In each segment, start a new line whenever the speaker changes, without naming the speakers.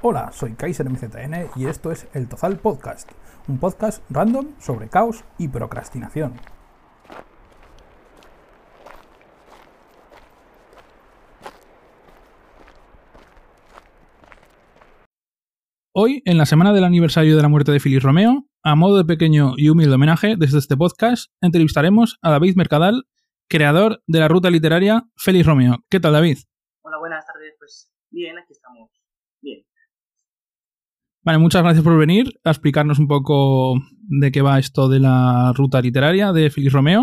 Hola, soy Kaiser MZN y esto es El Tozal Podcast, un podcast random sobre caos y procrastinación. Hoy, en la semana del aniversario de la muerte de Félix Romeo, a modo de pequeño y humilde homenaje desde este podcast, entrevistaremos a David Mercadal, creador de la ruta literaria Félix Romeo. ¿Qué tal, David?
Hola, buenas tardes. Pues bien, aquí estamos.
Vale, muchas gracias por venir a explicarnos un poco de qué va esto de la ruta literaria de Félix Romeo.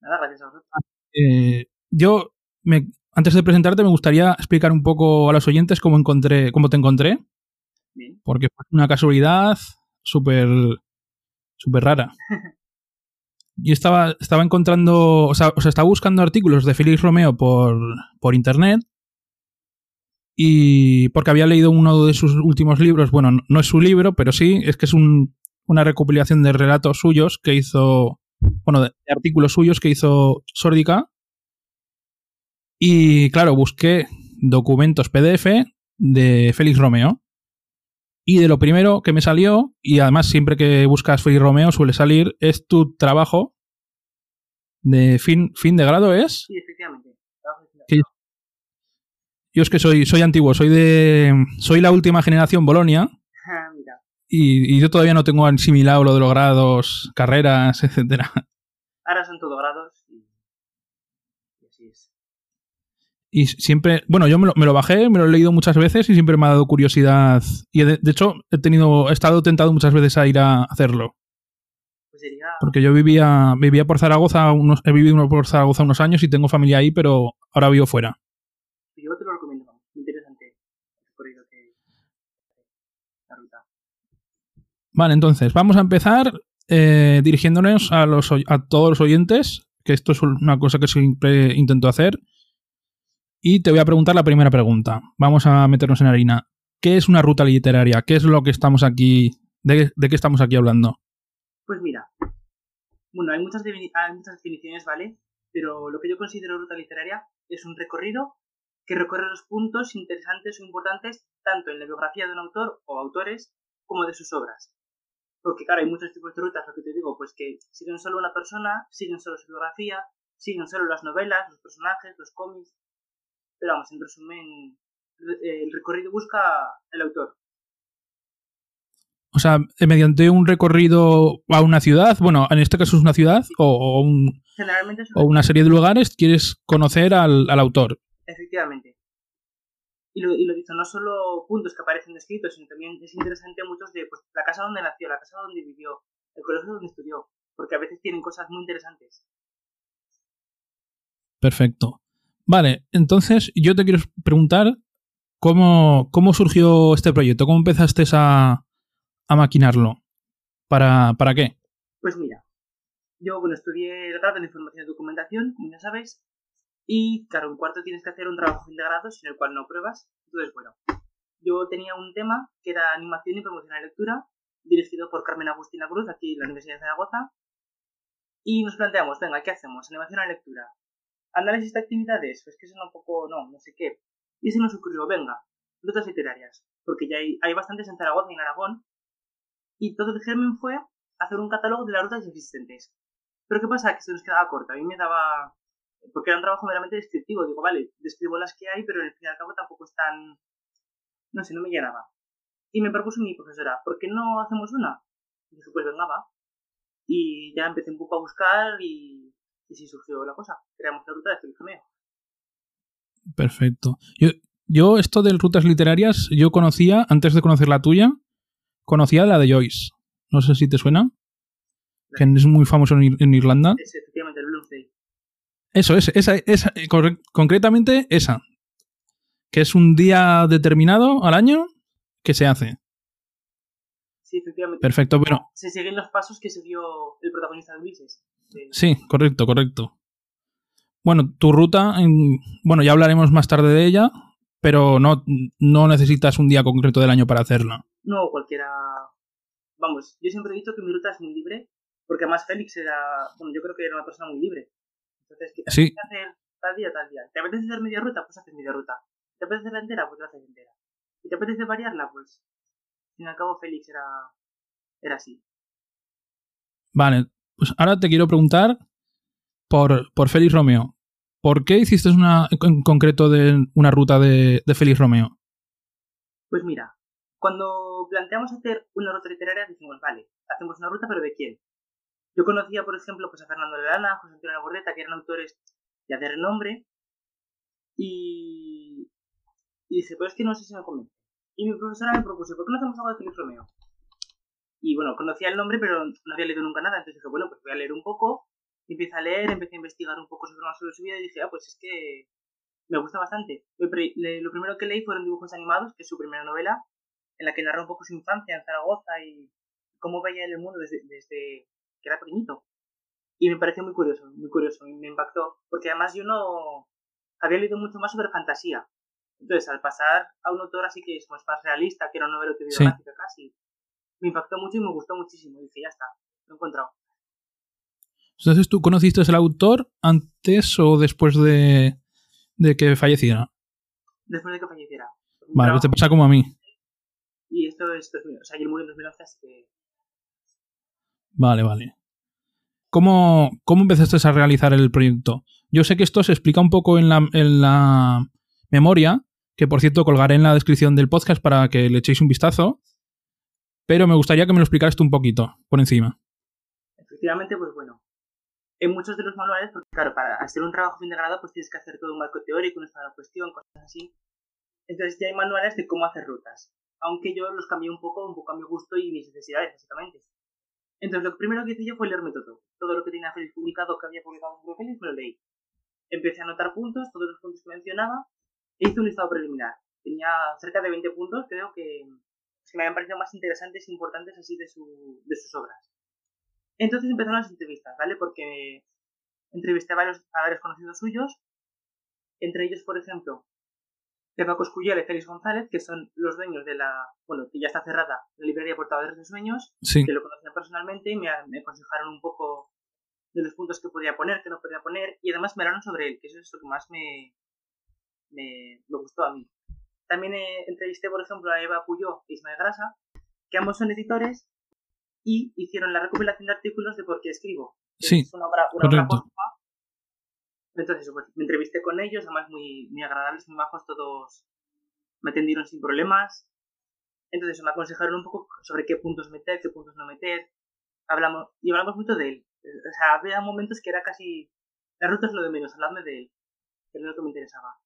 Nada, gracias a vosotros.
Eh, yo, me, antes de presentarte, me gustaría explicar un poco a los oyentes cómo, encontré, cómo te encontré,
Bien.
porque fue una casualidad súper súper rara. Yo estaba, estaba encontrando, o sea, o sea, estaba buscando artículos de Félix Romeo por, por internet y porque había leído uno de sus últimos libros, bueno, no, es su libro, pero sí, es que es un, una recopilación de relatos suyos que hizo, bueno, de, artículos suyos que hizo Sórdica. Y claro, busqué documentos PDF de Félix Romeo. Y de lo primero que me salió, y además siempre que buscas Félix Romeo suele salir, es tu trabajo de fin, fin de grado, ¿es?
Sí, efectivamente. Trabajo de
Que- Yo es que soy, soy antiguo, soy de. soy la última generación Bolonia.
Ah, Mira,
Y, y yo todavía no tengo asimilado lo de los grados, carreras, etcétera.
ahora son todo grados y, así es.
Y siempre, bueno, yo me lo, me lo bajé, me lo he leído muchas veces y siempre me ha dado curiosidad. Y de, de hecho, he tenido, he estado tentado muchas veces a ir a hacerlo.
Pues sería,
Porque yo vivía, vivía por Zaragoza, unos, he vivido por Zaragoza unos años y tengo familia ahí, pero ahora vivo fuera.
yo te lo recomiendo, vamos, muy interesante el recorrido que la ruta.
Vale, entonces, vamos a empezar eh, dirigiéndonos a, los, a todos los oyentes, que esto es una cosa que siempre intento hacer. Y te voy a preguntar la primera pregunta. Vamos a meternos en harina. ¿Qué es una ruta literaria? ¿Qué es lo que estamos aquí, de, qué estamos aquí hablando?
Pues mira, bueno, hay muchas, hay muchas definiciones, ¿vale? Pero lo que yo considero ruta literaria es un recorrido que recorre los puntos interesantes o importantes tanto en la biografía de un autor o autores como de sus obras. Porque claro, hay muchos tipos de rutas, lo que te digo, pues que siguen solo una persona, siguen solo su biografía, siguen solo las novelas, los personajes, los cómics. Pero vamos, en resumen, re- el recorrido busca el autor.
O sea, mediante un recorrido a una ciudad, bueno, en este caso es una ciudad o, o un-
Generalmente es
o una serie de lugares, quieres conocer al, al autor.
Efectivamente. Y lo, y lo no solo puntos que aparecen descritos, sino también es interesante muchos de pues, la casa donde nació, la casa donde vivió, el colegio donde estudió, porque a veces tienen cosas muy interesantes.
Perfecto. Vale, entonces yo te quiero preguntar cómo, cómo surgió este proyecto, cómo empezaste a, a maquinarlo. ¿Para, ¿Para qué?
Pues mira, yo bueno, estudié el grado en información y documentación, como ya sabes, y claro, en cuarto tienes que hacer un trabajo fin de grado sin el cual no pruebas. Entonces, bueno, yo tenía un tema que era animación y promoción de la lectura, dirigido por Carmen Agustina Cruz, aquí en la Universidad de Zaragoza, y nos planteamos, venga, ¿qué hacemos? Animación a lectura. Análisis de actividades, pues que eso un poco, no, no sé qué. Y se nos ocurrió, venga, rutas literarias, porque ya hay, hay bastantes en Zaragoza y en Aragón, y todo el germen fue hacer un catálogo de las rutas existentes. Pero ¿qué pasa? Que se nos quedaba corto. A mí me daba... Porque era un trabajo meramente descriptivo. Digo, vale, describo las que hay, pero al fin y al cabo tampoco es tan... No sé, no me llenaba. Y me propuso mi profesora, ¿por qué no hacemos una? Y dije, pues venga, va. Y ya empecé un poco a buscar y... Y sí surgió la cosa. Creamos la ruta de Romeo.
Perfecto. Yo, yo esto de rutas literarias, yo conocía, antes de conocer la tuya, conocía la de Joyce. No sé si te suena. Que es muy famoso en, Ir- en Irlanda.
Es efectivamente el Bloomsday.
Eso, es, esa, esa, concretamente esa. Que es un día determinado al año que se hace.
Sí, efectivamente.
Perfecto, pero
Se siguen los pasos que siguió el protagonista de Ulises. De-
sí, correcto, correcto. Bueno, tu ruta, en- bueno, ya hablaremos más tarde de ella, pero no, no necesitas un día concreto del año para hacerla.
No, cualquiera. Vamos, yo siempre he dicho que mi ruta es muy libre, porque además Félix era. Bueno, yo creo que era una persona muy libre. Entonces, ¿qué te
Sí.
hacer tal día, tal día? ¿Te apetece hacer media ruta? Pues haces media ruta. ¿Te apetece hacerla entera? Pues la haces entera. ¿Y te apetece variarla? Pues, al fin y al cabo, Félix era, era así.
Vale, pues ahora te quiero preguntar por, por Félix Romeo. ¿Por qué hiciste una en concreto de una ruta de, de Félix Romeo?
Pues mira, cuando planteamos hacer una ruta literaria, decimos, vale, hacemos una ruta, pero ¿de quién? Yo conocía, por ejemplo, pues a Fernando Lana, a José Antonio Bordeta, que eran autores ya de renombre, y, y dije, pues es que no sé si me convence. Y mi profesora me propuso, ¿por qué no hacemos algo de Félix Romeo? Y bueno, conocía el nombre, pero no había leído nunca nada, entonces dije, bueno, pues voy a leer un poco, y empecé a leer, empecé a investigar un poco sobre, sobre su vida, y dije, ah, pues es que me gusta bastante. Lo primero que leí fueron dibujos animados, que es su primera novela, en la que narra un poco su infancia en Zaragoza y cómo veía el mundo desde, desde que era pequeñito. Y me pareció muy curioso, muy curioso, y me impactó, porque además yo no había leído mucho más sobre fantasía. Entonces, al pasar a un autor así que es más realista, que era una novela autobiográfica casi, me impactó mucho y me gustó muchísimo. Y dije, ya está, lo he encontrado.
Entonces, ¿tú conociste al autor antes o después de, de que falleciera?
Después de que falleciera.
Vale, te pasa como a mí.
Y esto es 2000, o sea, yo murió en 2011, así que...
Vale, vale. ¿Cómo, ¿Cómo empezaste a realizar el proyecto? Yo sé que esto se explica un poco en la, en la memoria, que por cierto colgaré en la descripción del podcast para que le echéis un vistazo, pero me gustaría que me lo explicaras un poquito, por encima.
Efectivamente, pues bueno, en muchos de los manuales, porque claro, para hacer un trabajo fin de grado, pues tienes que hacer todo un marco teórico, una cuestión, cosas así. Entonces ya hay manuales de cómo hacer rutas, aunque yo los cambié un poco, un poco a mi gusto y mis necesidades, básicamente. Entonces lo primero que hice yo fue leerme todo. Todo lo que tenía Félix publicado, que había publicado en Félix, me lo leí. Empecé a anotar puntos, todos los puntos que mencionaba, e hice un listado preliminar. Tenía cerca de 20 puntos, creo que, me habían parecido más interesantes e importantes así de, su, de sus obras. Entonces empezaron las entrevistas, ¿vale? Porque entrevisté a varios, a varios conocidos suyos, entre ellos, por ejemplo, Pepa Coscullera y Félix González, que son los dueños de la, bueno, que ya está cerrada, la librería Portadores de Sueños, que lo conocían personalmente y me, aconsejaron un poco de los puntos que podía poner, que no podía poner, y además me hablaron sobre él, que eso es lo que más me, me, gustó a mí. También entrevisté, por ejemplo, a Eva Puyó e Ismael Grasa, que ambos son editores y hicieron la recopilación de artículos de por qué escribo.
Sí,
es una obra, una Entonces, pues, me entrevisté con ellos, además muy, muy agradables, muy majos, todos me atendieron sin problemas. Entonces me aconsejaron un poco sobre qué puntos meter, qué puntos no meter. Hablamos, y hablamos mucho de él. O sea, había momentos que era casi... La ruta es lo de menos, hablarme de él, que era lo que me interesaba.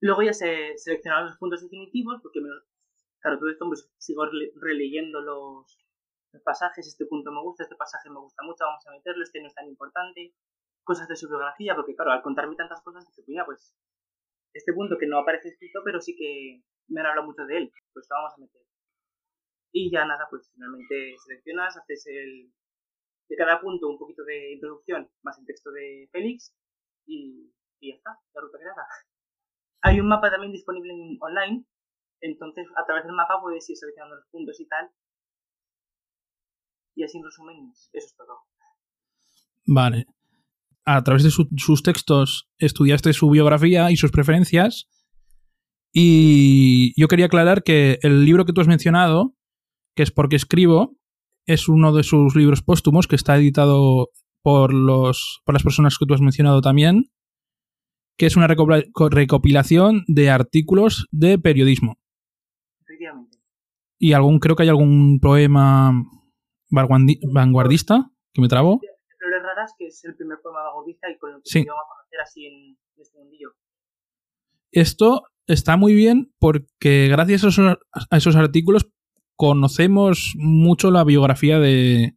Luego ya se seleccionaron los puntos definitivos, porque, me, claro, todo esto pues, sigo releyendo los pasajes, este punto me gusta, este pasaje me gusta mucho, vamos a meterlo, este no es tan importante, cosas de su biografía, porque claro, al contarme tantas cosas, dije, pues, pues este punto que no aparece escrito, pero sí que me han hablado mucho de él, pues lo vamos a meter. Y ya nada, pues finalmente seleccionas, haces el de cada punto un poquito de introducción, más el texto de Félix, y, y ya está, la ruta creada. Hay un mapa también disponible en, online, entonces a través del mapa puedes ir seleccionando los puntos y tal, y así en resumen, eso es todo.
Vale. A través de sus textos estudiaste su biografía y sus preferencias. Y yo quería aclarar que el libro que tú has mencionado, que es Porque escribo, es uno de sus libros póstumos que está editado por, los, por las personas que tú has mencionado también, que es una recopilación de artículos de periodismo.
Efectivamente.
Y algún, creo que hay algún poema vanguardista, que me trabo.
Que es el primer poema vanguardista y con el que sí. vamos a conocer así en, este mundillo.
Esto está muy bien porque gracias a esos, a esos artículos conocemos mucho la biografía de,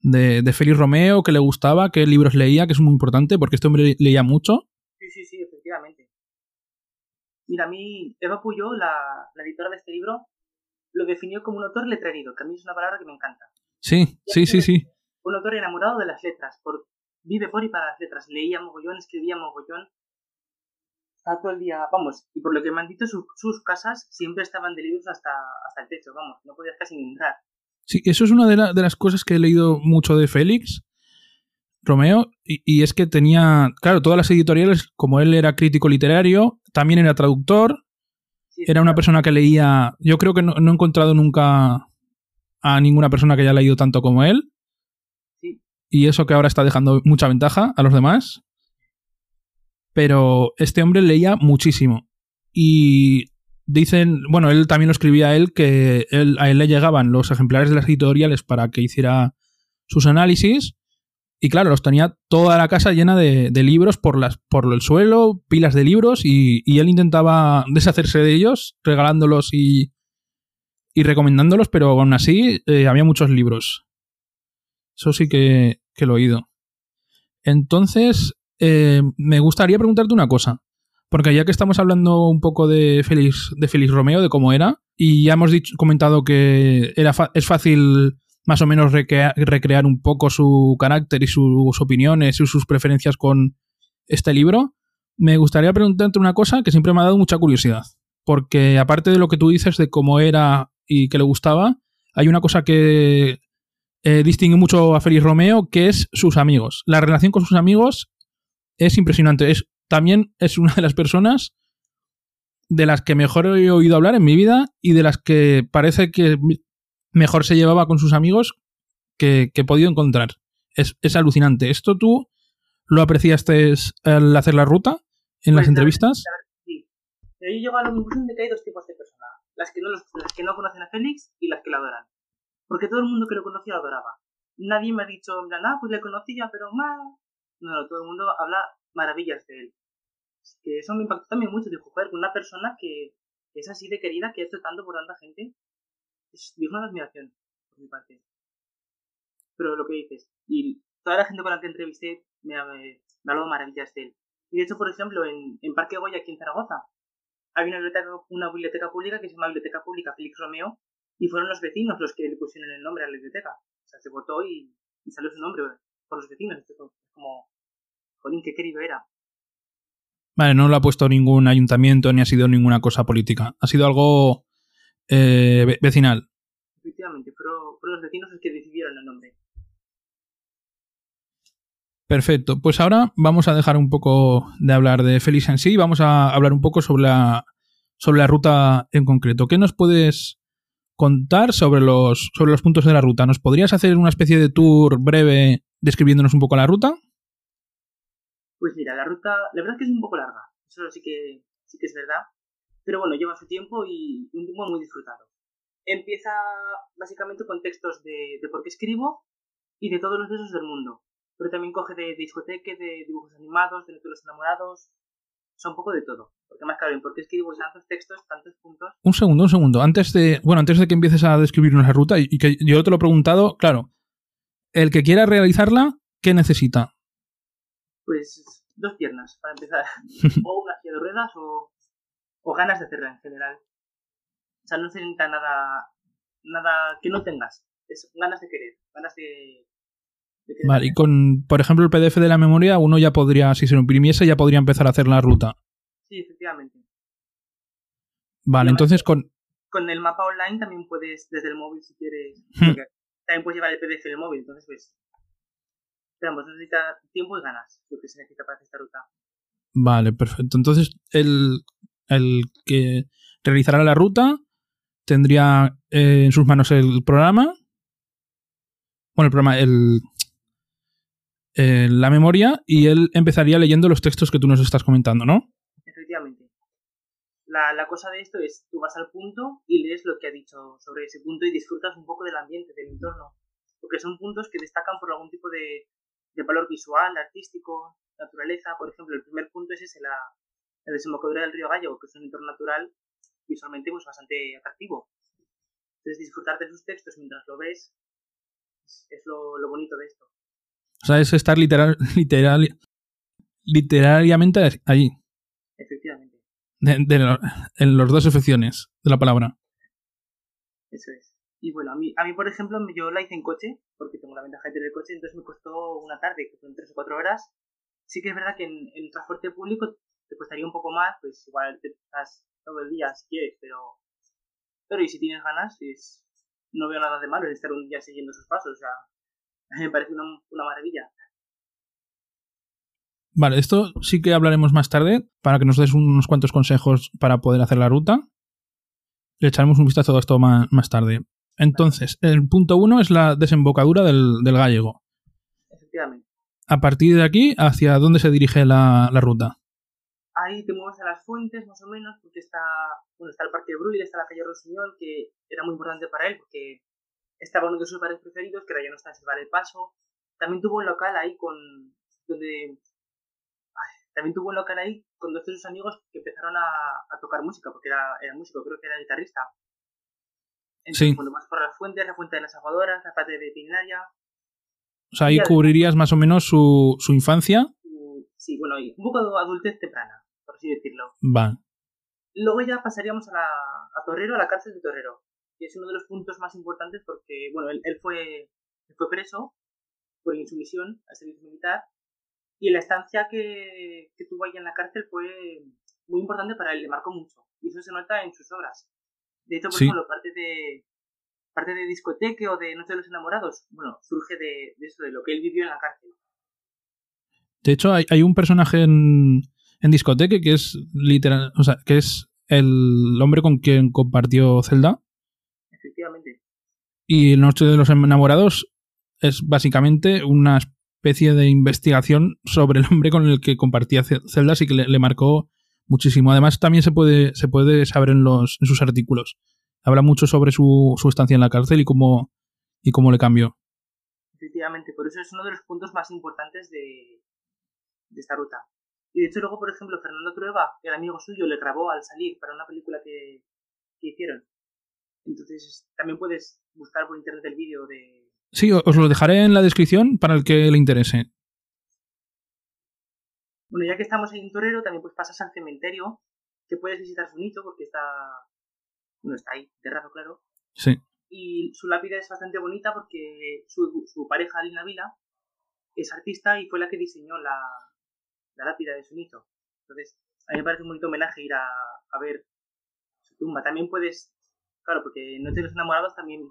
de, de, Félix Romeo, que le gustaba, qué libros leía, que es muy importante porque este hombre leía mucho.
Sí, sí, sí, efectivamente. Mira, a mí, Eva Puyó, la, la editora de este libro, lo definió como un autor letrerido, que a mí es una palabra que me encanta.
Sí, sí, sí, sí.
Un autor enamorado de las letras, por, vive por y para las letras, leía mogollón, escribía mogollón, estaba todo el día, vamos, y por lo que me han dicho, sus casas siempre estaban de libros hasta, hasta el techo, vamos, no podías casi ni entrar.
Sí, eso es una de, de las cosas que he leído mucho de Félix, Romeo, y, y, es que tenía, claro, todas las editoriales, como él era crítico literario, también era traductor, Era una persona que leía. Yo creo que no, no he encontrado nunca a ninguna persona que haya leído tanto como él. Y eso que ahora está dejando mucha ventaja a los demás. Pero este hombre leía muchísimo. Y dicen, bueno, él también lo escribía a él, que él, a él le llegaban los ejemplares de las editoriales para que hiciera sus análisis. Y claro, los tenía toda la casa llena de, libros por, las, por el suelo, pilas de libros, y, y él intentaba deshacerse de ellos, regalándolos y, y recomendándolos, pero aún así eh, había muchos libros. Eso sí que, que he oído. Entonces, eh, me gustaría preguntarte una cosa. Porque ya que estamos hablando un poco de Félix, de Félix Romeo, de cómo era, y ya hemos dicho, comentado que era es fácil más o menos recrea- recrear un poco su carácter y sus opiniones y sus preferencias con este libro, me gustaría preguntarte una cosa que siempre me ha dado mucha curiosidad. Porque aparte de lo que tú dices de cómo era y que le gustaba, hay una cosa que eh, distingue mucho a Félix Romeo, que es sus amigos. La relación con sus amigos es impresionante. Es, también es una de las personas de las que mejor he oído hablar en mi vida y de las que parece que mejor se llevaba con sus amigos que, que he podido encontrar. Es, es alucinante. ¿Esto tú lo apreciaste al hacer la ruta en las
Pues, la-
entrevistas?
la Sí. Pero yo llego a la conclusión de que hay dos tipos de personas. Las que, no los- las que no conocen a Félix y las que lo adoran. Porque todo el mundo que lo conocía lo adoraba. Nadie me ha dicho, en plan, ah, pues le conocía, pero más. No, no, todo el mundo habla maravillas de él. Es que eso me impactó también mucho. Dijo, joder, una persona que es así de querida, que ha hecho tanto por tanta gente, es digno de admiración, por mi parte. Pero lo que dices, y toda la gente con la que entrevisté me me ha hablado maravillas de él. Y de hecho, por ejemplo, en, en Parque Goya, aquí en Zaragoza, hay una biblioteca, una biblioteca pública que se llama Biblioteca Pública Félix Romeo, y fueron los vecinos los que le pusieron el nombre a la biblioteca. O sea, se votó y, y salió su nombre por los vecinos. Esto es como, jolín, qué querido era.
Vale, no lo ha puesto ningún ayuntamiento ni ha sido ninguna cosa política. Ha sido algo eh, ve- vecinal.
Efectivamente, fueron, fueron los vecinos los que decidieron el nombre.
Perfecto. Pues ahora vamos a dejar un poco de hablar de Félix en sí. Vamos a hablar un poco sobre la, sobre la ruta en concreto. ¿Qué nos puedes contar sobre los, sobre los puntos de la ruta? ¿Nos podrías hacer una especie de tour breve describiéndonos un poco la ruta?
Pues mira, la ruta, la verdad es que es un poco larga. Eso sí que, sí que es verdad. Pero bueno, lleva su tiempo y un tiempo muy disfrutado. Empieza básicamente con textos de, de por qué escribo y de todos los besos del mundo. Pero también coge de, de discoteque, de dibujos animados, de los enamorados. O sea, un poco de todo. Porque más claro, por qué escribo tantos textos, tantos puntos.
Un segundo, un segundo. Antes de, bueno, antes de que empieces a describirnos la ruta y, que yo te lo he preguntado, claro, el que quiera realizarla, ¿qué necesita?
Pues dos piernas, para empezar. o una silla de ruedas o, o ganas de hacerla en general. O sea, no se necesita nada, nada que no tengas. Es ganas de querer, ganas de... de querer
Vale, y con, por ejemplo, el PDF de la memoria, uno ya podría, si se lo imprimiese, ya podría empezar a hacer la ruta.
Sí, efectivamente.
Vale, entonces con,
Con el mapa online también puedes, desde el móvil si quieres...
Hmm.
también puedes llevar el PDF en el móvil, entonces pues... Ambos, necesita tiempo y ganas, lo que se necesita para hacer esta ruta.
Vale, perfecto. Entonces, el, el que realizará la ruta tendría eh, en sus manos el programa. Bueno, el programa, el, eh, la memoria, y él empezaría leyendo los textos que tú nos estás comentando, ¿no?
La, la cosa de esto es, tú vas al punto y lees lo que ha dicho sobre ese punto y disfrutas un poco del ambiente, del entorno. Porque son puntos que destacan por algún tipo de, de valor visual, artístico, naturaleza. Por ejemplo, el primer punto es ese, la, la desembocadura del río Gallo, que es un entorno natural visualmente pues, bastante atractivo. Entonces, disfrutar de sus textos mientras lo ves es, es lo, lo bonito de esto.
O sea, es estar literal, literal, literariamente allí,
Efectivamente,
de- de en las dos excepciones de la palabra.
eso es. Y bueno, a mí, a mí, por ejemplo, yo la hice en coche, porque tengo la ventaja de tener coche, entonces me costó una tarde, que fueron tres o cuatro horas. Sí que es verdad que en el transporte público te costaría un poco más, pues igual te estás todo el día si quieres, pero... Pero y si tienes ganas, es, no veo nada de malo en estar un día siguiendo sus pasos, o sea, me parece una, una maravilla.
Vale, esto sí que hablaremos más tarde para que nos des unos cuantos consejos para poder hacer la ruta. le echaremos un vistazo a esto más, más tarde. Entonces, el punto uno es la desembocadura del, del gallego.
Efectivamente.
A partir de aquí, ¿hacia dónde se dirige la, la ruta?
Ahí te mueves a las fuentes, más o menos, porque está, bueno, está el Parque de Brull, está la calle Rosiñol, que era muy importante para él, porque estaba uno de sus bares preferidos, que ahora ya no está en el el Paso. También tuvo un local ahí con, donde también tuvo un local ahí con dos de sus amigos que empezaron a, a tocar música, porque era, era, músico, creo que era guitarrista. Entonces,
Sí.
cuando vas por las fuentes, la fuente de las aguadoras, la parte veterinaria,
O sea, ahí cubrirías más o menos su, su infancia.
y- sí, bueno, y un poco de adultez temprana, por así decirlo.
Vale.
Luego ya pasaríamos a, la, a Torrero, a la cárcel de Torrero, que es uno de los puntos más importantes porque, bueno, él, él fue, él fue preso por insumisión al servicio militar y la estancia que, que tuvo ahí en la cárcel fue muy importante para él, le marcó mucho. Y eso se nota en sus obras. De hecho, por
Sí.
ejemplo, parte de, parte de discoteque o de Noche de los Enamorados, bueno, surge de, de eso, de lo que él vivió en la cárcel.
De hecho, hay, hay un personaje en, en discoteque que es literal, o sea, que es el hombre con quien compartió Zelda.
Efectivamente.
Y el Noche de los Enamorados es básicamente una especie de investigación sobre el hombre con el que compartía Ce- Zelda, así que le, le marcó muchísimo. Además, también se puede, se puede saber en, los, en sus artículos. Habla mucho sobre su, su estancia en la cárcel y cómo, y cómo le cambió.
Efectivamente, por eso es uno de los puntos más importantes de, de esta ruta. Y de hecho luego, por ejemplo, Fernando Trueba, el amigo suyo, le grabó al salir para una película que, que hicieron. Entonces también puedes buscar por internet el vídeo de...
Sí, os lo dejaré en la descripción para el que le interese.
Bueno, ya que estamos ahí en Torero, también pues pasas al cementerio, que puedes visitar su nicho porque está... Bueno, está ahí, enterrado, claro.
Sí.
Y su lápida es bastante bonita porque su, su pareja, Lina Vila, es artista y fue la que diseñó la, la lápida de su nicho. Entonces, a mí me parece un bonito homenaje ir a, a ver su tumba. También puedes, claro, porque no te los enamorados también,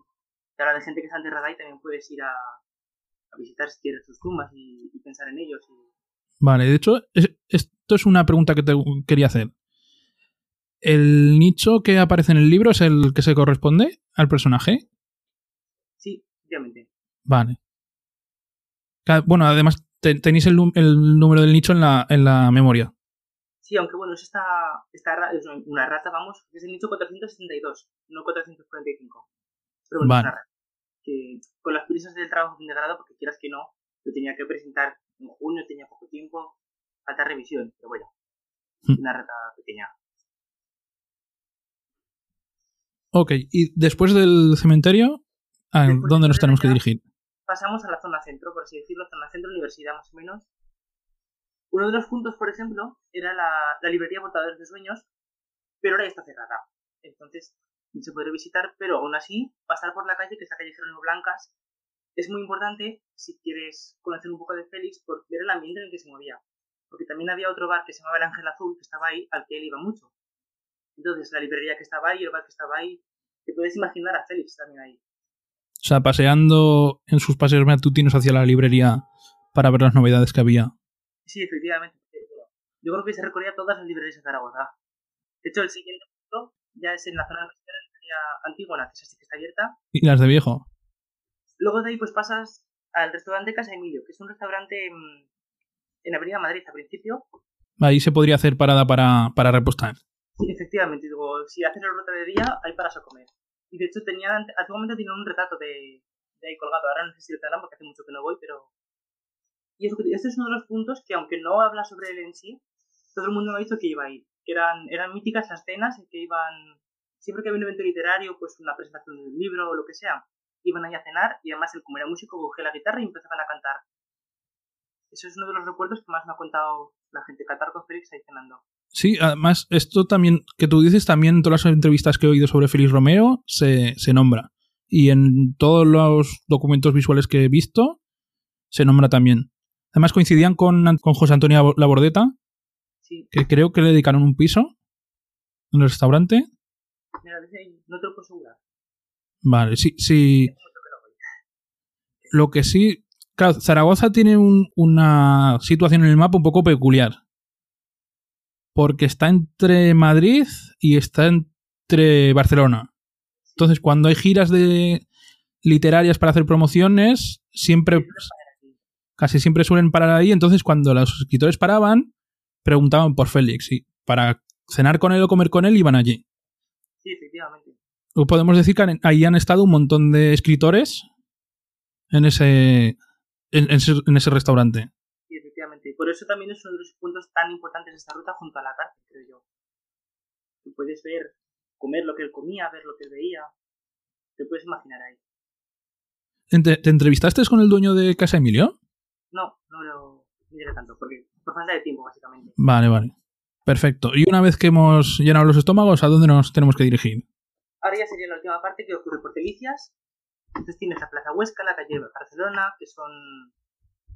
que habla de gente que está enterrada ahí, también puedes ir a, a visitar si quieres sus tumbas y, y pensar en ellos. Y,
Vale, de hecho, es- esto es una pregunta que te quería hacer. ¿El nicho que aparece en el libro es el que se corresponde al personaje?
sí, obviamente.
Vale. Bueno, además te- tenéis el, número del nicho en la, en la memoria.
Sí, aunque bueno, es esta, esta es una rata, vamos, es el nicho 462, no 445. Pero bueno,
Vale.
es una rata. Que con las prisas del trabajo fin de grado, porque quieras que no, lo tenía que presentar en junio, tenía poco tiempo, falta revisión, pero bueno,
Hmm.
una rata pequeña.
Ok, y después del cementerio, ¿a
Después
¿dónde nos tenemos que dirigir?
Pasamos a la zona centro, por así decirlo, zona centro universidad más o menos. Uno de los puntos, por ejemplo, era la, la librería Portadores de Sueños, pero ahora ya está cerrada. Entonces, no se podría visitar, pero aún así, pasar por la calle, que es la calle Jerónimo Blancas, es muy importante si quieres conocer un poco de Félix por ver el ambiente en el que se movía. Porque también había otro bar que se llamaba El Ángel Azul, que estaba ahí, al que él iba mucho. Entonces, la librería que estaba ahí, el bar que estaba ahí, te puedes imaginar a Félix también ahí.
O sea, paseando en sus paseos matutinos hacia la librería para ver las novedades que había.
Sí, efectivamente. Yo creo que se recorría todas las librerías de Zaragoza. De hecho, el siguiente ya es en la zona librería Antígona, que es así que está abierta.
Y las de viejo.
Luego de ahí pues pasas al restaurante Casa Emilio, que es un restaurante en, en Avenida Madrid al principio.
Ahí se podría hacer parada para, para repostar.
Sí, efectivamente, digo, si haces la ruta de día, hay paras a comer. Y de hecho tenían, antiguamente tenían un retrato de, de ahí colgado, ahora no sé si lo tendrán porque hace mucho que no voy, pero... Y este es uno de los puntos que aunque no habla sobre él en sí, todo el mundo me ha dicho que iba a ir. Que eran, eran míticas las cenas en que iban, siempre que había un evento literario, pues una presentación de un libro o lo que sea, iban ahí a cenar y además él como era músico cogía la guitarra y empezaban a cantar. Eso es uno de los recuerdos que más me ha contado la gente, cantar con Félix ahí cenando.
Sí, además, esto también, que tú dices, también todas las entrevistas que he oído sobre Félix Romeo se, se nombra. Y en todos los documentos visuales que he visto, se nombra también. Además, coincidían con, con José Antonio Labordeta,
Sí,
que creo que le dedicaron un piso en el restaurante.
no te lo puedo asegurar.
Vale, sí, sí. Lo que sí. Claro, Zaragoza tiene un- una situación en el mapa un poco peculiar. Porque está entre Madrid y está entre Barcelona. Entonces, cuando hay giras de literarias para hacer promociones, siempre, casi siempre suelen parar ahí. Entonces, cuando los escritores paraban, preguntaban por Félix. Y para cenar con él o comer con él, iban allí.
Sí, efectivamente.
Podemos decir que ahí han estado un montón de escritores en ese, en, ese, restaurante.
Sí, efectivamente. Por eso también es uno de los puntos tan importantes de esta ruta junto a la cárcel, creo yo. Tú puedes ver, comer lo que él comía, ver lo que él veía. Te puedes imaginar ahí.
¿Te, entrevistaste con el dueño de Casa Emilio?
No, no lo diré tanto, porque por falta de tiempo, básicamente.
Vale, vale. Perfecto. Y una vez que hemos llenado los estómagos, ¿a dónde nos tenemos que dirigir?
Ahora ya sería la última parte que ocurre por Delicias. Entonces tienes la Plaza Huesca, la calle Barcelona, que son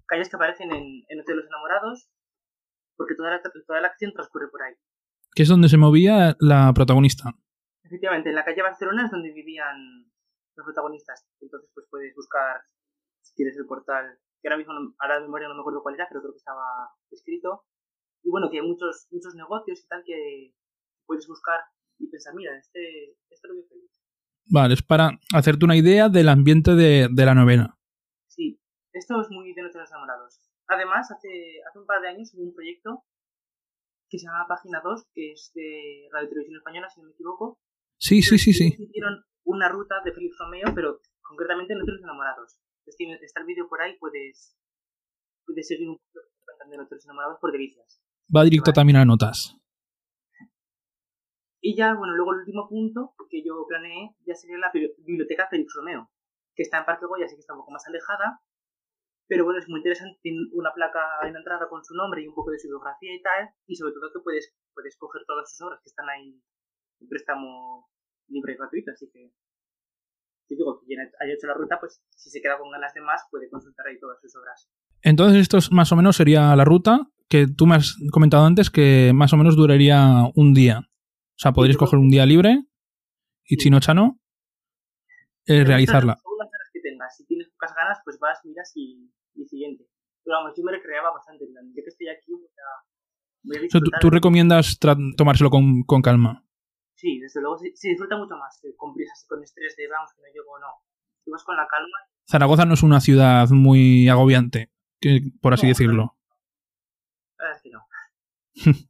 calles que aparecen en, en Hotel de los Enamorados, porque toda la, toda la acción transcurre por ahí.
Que es donde se movía la protagonista.
Efectivamente, en la calle Barcelona es donde vivían los protagonistas. Entonces, pues puedes buscar, si quieres, el portal, que ahora mismo, ahora de memoria no me acuerdo cuál era, pero creo que estaba escrito. Y bueno, que hay muchos, muchos negocios y tal que puedes buscar y pensar, mira, este, este lo veo feliz.
Vale, es para hacerte una idea del ambiente de, de la novena.
Sí, esto es muy de nuestros enamorados. Además, hace, hace un par de años hubo un proyecto que se llama Página 2, que es de Radio Televisión Española, si no me equivoco.
Sí, sí, sí, sí.
Hicieron una ruta de Félix Romeo, pero concretamente en Nuestros Enamorados. Está el vídeo por ahí, puedes, puedes seguir un poco de Nuestros Enamorados por delicias.
Va directo también a notas.
Y ya, bueno, luego el último punto que yo planeé ya sería la biblioteca Félix Romeo, que está en Parque Goya, así que está un poco más alejada, pero bueno, es muy interesante, tiene una placa en la entrada con su nombre y un poco de su biografía y tal, y sobre todo que puedes, puedes coger todas sus obras que están ahí en préstamo libre y gratuito, así que digo que quien haya hecho la ruta, pues si se queda con ganas de más, puede consultar ahí todas sus obras.
Entonces esto más o menos sería la ruta que tú me has comentado antes que más o menos duraría un día. O sea, podrías coger un día libre y chino chano eh, realizarla.
Según las ganas que tengas. Si tienes pocas ganas, pues vas, miras y, y siguiente. Pero vamos, yo me recreaba bastante. Yo que estoy aquí, voy a,
¿tú, ¿tú, recomiendas tomárselo con, con, calma?
Sí, desde luego se, disfruta mucho más que con prisas y con estrés de vamos, que no llego no. Tú vas con la calma.
Zaragoza no es una ciudad muy agobiante, por así decirlo.
La verdad es que no.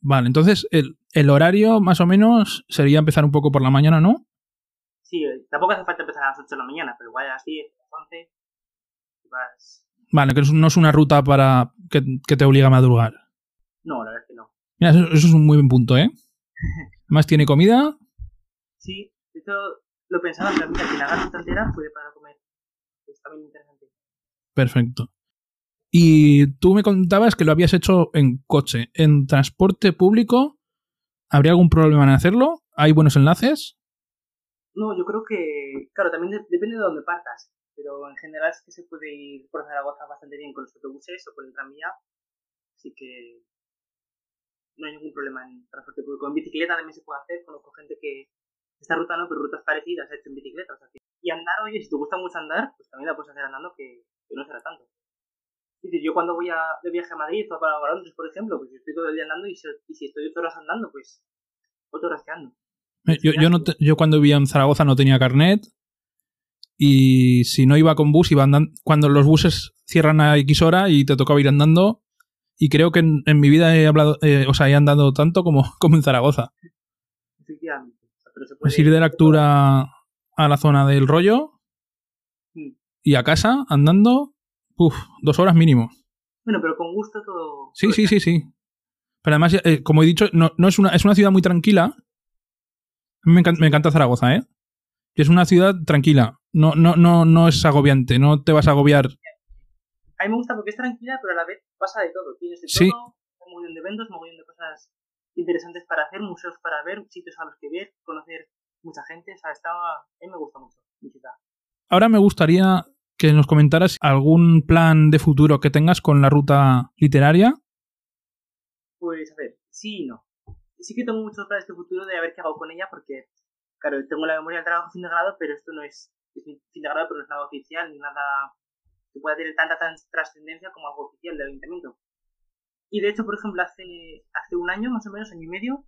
Vale, entonces el, el, horario más o menos sería empezar un poco por la mañana, ¿no?
Sí, eh, tampoco hace falta empezar a las 8 de la mañana, pero igual a las 10, a las 11 vas...
Vale, que no es una ruta para que, que, te obliga a madrugar.
No, la verdad es que no.
Mira, eso, eso es un muy buen punto, ¿eh? Además tiene comida.
Sí, esto lo pensaba, pero mira, si la gana entera puede para comer. Está bien interesante.
Perfecto. Y tú me contabas que lo habías hecho en coche. ¿En transporte público habría algún problema en hacerlo? ¿Hay buenos enlaces?
No, yo creo que, claro, también depende de dónde partas. Pero en general es que se puede ir por Zaragoza bastante bien con los autobuses o con el tranvía. Así que no hay ningún problema en transporte público. En bicicleta también se puede hacer. Conozco gente que esta ruta no, pero rutas parecidas ha hecho en bicicleta. y andar, oye, si te gusta mucho andar, pues también la puedes hacer andando que no será tanto yo cuando voy a, de viaje a Madrid o para Londres, por ejemplo, pues estoy todo el día andando y si, estoy ocho horas andando, pues ocho horas que ando.
Eh, yo, yo, no yo cuando vivía en Zaragoza no tenía carnet y si no iba con bus iba andando cuando los buses cierran a X hora y te tocaba ir andando y creo que en, mi vida he hablado, eh, o sea, he andado tanto como, como en Zaragoza.
Efectivamente.
Pues ir de la altura a la zona del rollo hmm. y a casa andando Uf, dos horas mínimo.
Bueno, pero con gusto todo.
Sí, sí, sí, sí. Pero además, eh, como he dicho, no, no, es, una, es una ciudad muy tranquila. A mí me encanta, me encanta Zaragoza, ¿eh? Es una ciudad tranquila. No, no, no, no es agobiante, no te vas a agobiar.
A mí me gusta porque es tranquila, pero a la vez pasa de todo. Tienes de sí. todo, un montón de eventos, un montón de cosas interesantes para hacer, museos para ver, sitios a los que ver, conocer mucha gente. O sea, estaba, a mí me gusta mucho visitar.
Ahora me gustaría que nos comentaras algún plan de futuro que tengas con la ruta literaria.
Pues a ver, sí y no. Sí que tengo muchos planes de futuro de a ver qué hago con ella porque, claro, tengo la memoria del trabajo fin de grado, pero esto no es, es fin de grado, pero no es nada oficial ni nada que pueda tener tanta trascendencia como algo oficial del ayuntamiento. Y de hecho, por ejemplo, hace, hace un año, más o menos, año y medio,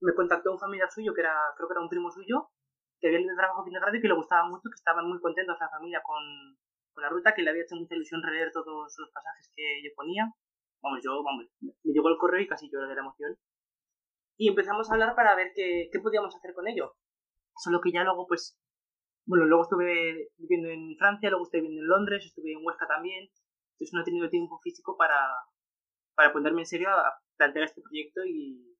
me contactó un familiar suyo, que era, creo que era un primo suyo, que había de trabajo de grado y que le gustaba mucho, que estaban muy contentos la familia con, con la ruta, que le había hecho mucha ilusión releer todos los pasajes que yo ponía. Vamos, yo, vamos, me llegó el correo y casi lloré de la emoción. Y empezamos a hablar para ver qué, qué podíamos hacer con ello. Solo que ya luego, pues, bueno, luego estuve viviendo en Francia, luego estuve viviendo en Londres, estuve en Huesca también. Entonces no he tenido tiempo físico para, para ponerme en serio a plantear este proyecto y...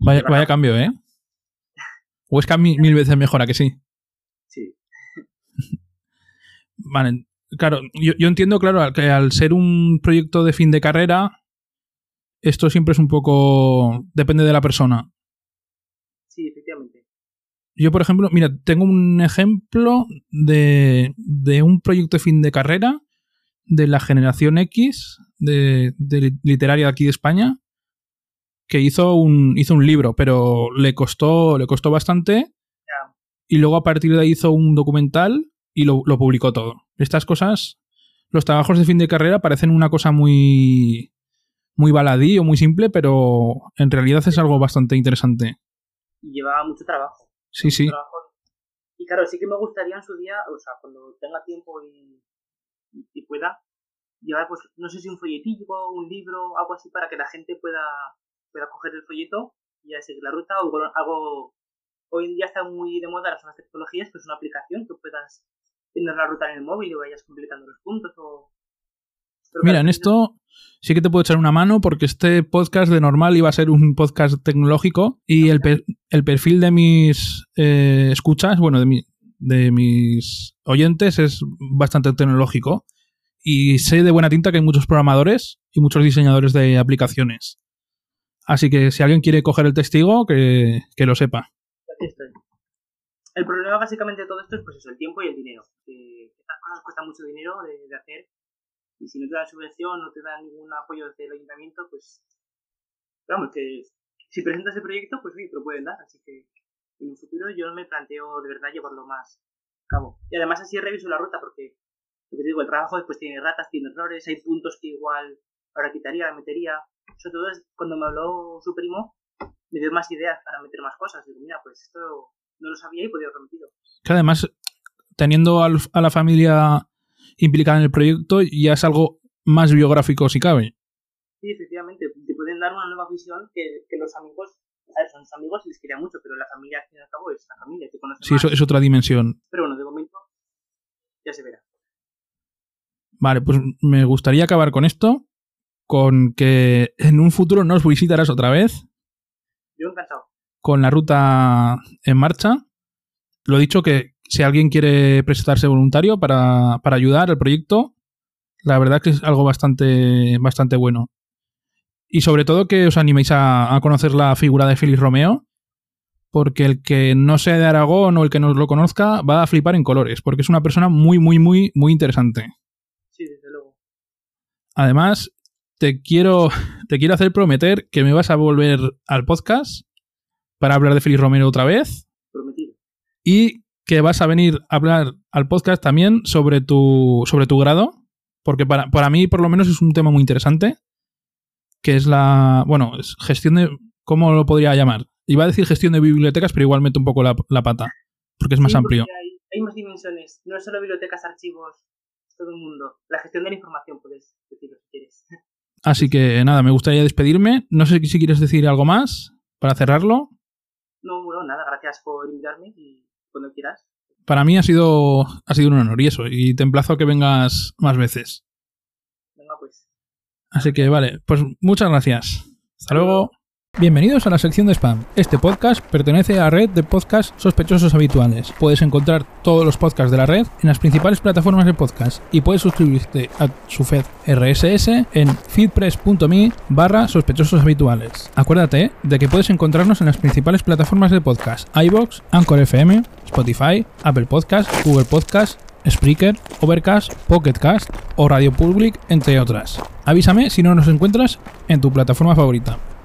Vaya, vaya cambio, ¿eh? Huesca mil, mil veces mejor, ¿a que sí?
Sí.
Vale, claro, yo, yo entiendo, claro, que al ser un proyecto de fin de carrera, esto siempre es un poco... depende de la persona. Yo, por ejemplo, mira, tengo un ejemplo de, de un proyecto de fin de carrera de la generación X de, de literaria de aquí de España que hizo un, hizo un libro, pero le costó, le costó bastante y luego a partir de ahí hizo un documental y lo, lo publicó todo. Estas cosas, los trabajos de fin de carrera parecen una cosa muy, muy baladí o muy simple, pero en realidad es algo bastante interesante.
Y llevaba mucho trabajo.
Sí, sí.
Y claro, sí que me gustaría en su día, o sea, cuando tenga tiempo y, y- y pueda, llevar, pues, no sé si un folletillo, un libro, algo así para que la gente pueda, pueda coger el folleto y seguir la ruta o algo, Hoy en día está muy de moda las nuevas tecnologías, que es una aplicación que puedas tener la ruta en el móvil y vayas completando los puntos o... Pero
Mira,
claro,
en esto sí que te puedo echar una mano porque este podcast de normal iba a ser un podcast tecnológico y el, per- el perfil de mis eh, escuchas, bueno, de, mi- de mis oyentes es bastante tecnológico y sé de buena tinta que hay muchos programadores y muchos diseñadores de aplicaciones. Así que si alguien quiere coger el testigo, que, que lo sepa.
Aquí estoy. El problema básicamente de todo esto es pues eso, el tiempo y el dinero. Que estas cosas cuestan mucho dinero de, de hacer y si no te dan subvención, no te dan ningún apoyo desde el ayuntamiento, pues vamos, que si presentas el proyecto, pues sí, te lo pueden dar. Así que en un futuro yo me planteo de verdad llevarlo más a cabo. Y además así reviso la ruta porque, lo que te digo, el trabajo después tiene ratas, tiene errores, hay puntos que igual ahora quitaría, metería. Sobre todo cuando me habló su primo, me dio más ideas para meter más cosas. Digo, mira, pues esto no lo sabía y podía haberlo metido.
Que además, teniendo a la familia implicada en el proyecto, ya es algo más biográfico si cabe.
Sí, efectivamente, te pueden dar una nueva visión que, que los amigos, a ver, son sus amigos y les quería mucho, pero la familia al fin y al cabo es la familia, te conoce
Sí,
más.
eso es otra dimensión.
Pero bueno, de momento ya se verá.
Vale, pues me gustaría acabar con esto, con que en un futuro nos visitarás otra vez
Yo encantado.
con la ruta en marcha. Lo dicho que si alguien quiere presentarse voluntario para, para ayudar al proyecto, la verdad que es algo bastante, bastante bueno. Y sobre todo que os animéis a, a conocer la figura de Félix Romeo, porque el que no sea de Aragón o el que no lo conozca va a flipar en colores, porque es una persona muy, muy, muy, muy interesante.
Sí, desde luego.
Además, te quiero, te quiero hacer prometer que me vas a volver al podcast para hablar de Félix Romero otra vez
Prometido.
y que vas a venir a hablar al podcast también sobre tu, sobre tu grado, porque para, para mí por lo menos es un tema muy interesante, que es la, bueno, es gestión de, ¿cómo lo podría llamar? Iba a decir gestión de bibliotecas, pero igual meto un poco la, la pata, porque es más
Sí,
amplio.
Hay, hay más dimensiones. No es solo bibliotecas, archivos, es todo un mundo. La gestión de la información, puedes decirlo si quieres.
Así que nada, me gustaría despedirme. No sé si quieres decir algo más para cerrarlo.
No, no, nada, gracias por invitarme y cuando quieras.
Para mí ha sido, ha sido un honor y eso, y te emplazo a que vengas más veces.
Venga, pues.
Así que vale, pues muchas gracias. Hasta luego. Bienvenidos a la sección de spam. Este podcast pertenece a la red de podcasts sospechosos habituales. Puedes encontrar todos los podcasts de la red en las principales plataformas de podcast y puedes suscribirte a su feed RSS en feedpress.me barra sospechosos habituales. Acuérdate de que puedes encontrarnos en las principales plataformas de podcast iBox, Anchor FM, Spotify, Apple Podcast, Google Podcast, Spreaker, Overcast, Pocketcast o Radio Public, entre otras. Avísame si no nos encuentras en tu plataforma favorita.